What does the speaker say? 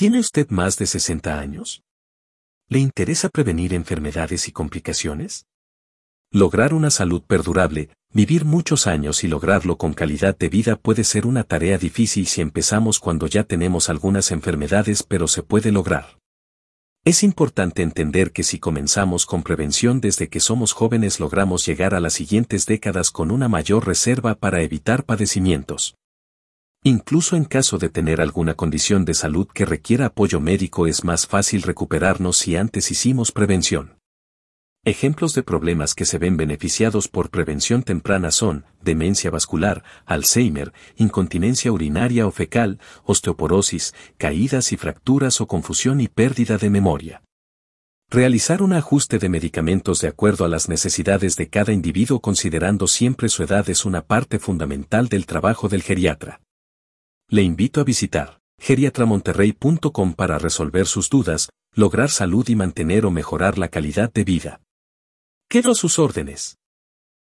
¿Tiene usted más de 60 años? ¿Le interesa prevenir enfermedades y complicaciones? Lograr una salud perdurable, vivir muchos años y lograrlo con calidad de vida puede ser una tarea difícil si empezamos cuando ya tenemos algunas enfermedades pero se puede lograr. Es importante entender que si comenzamos con prevención desde que somos jóvenes logramos llegar a las siguientes décadas con una mayor reserva para evitar padecimientos. Incluso en caso de tener alguna condición de salud que requiera apoyo médico es más fácil recuperarnos si antes hicimos prevención. Ejemplos de problemas que se ven beneficiados por prevención temprana son demencia vascular, Alzheimer, incontinencia urinaria o fecal, osteoporosis, caídas y fracturas o confusión y pérdida de memoria. Realizar un ajuste de medicamentos de acuerdo a las necesidades de cada individuo considerando siempre su edad es una parte fundamental del trabajo del geriatra. Le invito a visitar geriatramonterrey.com para resolver sus dudas, lograr salud y mantener o mejorar la calidad de vida. Quedo a sus órdenes.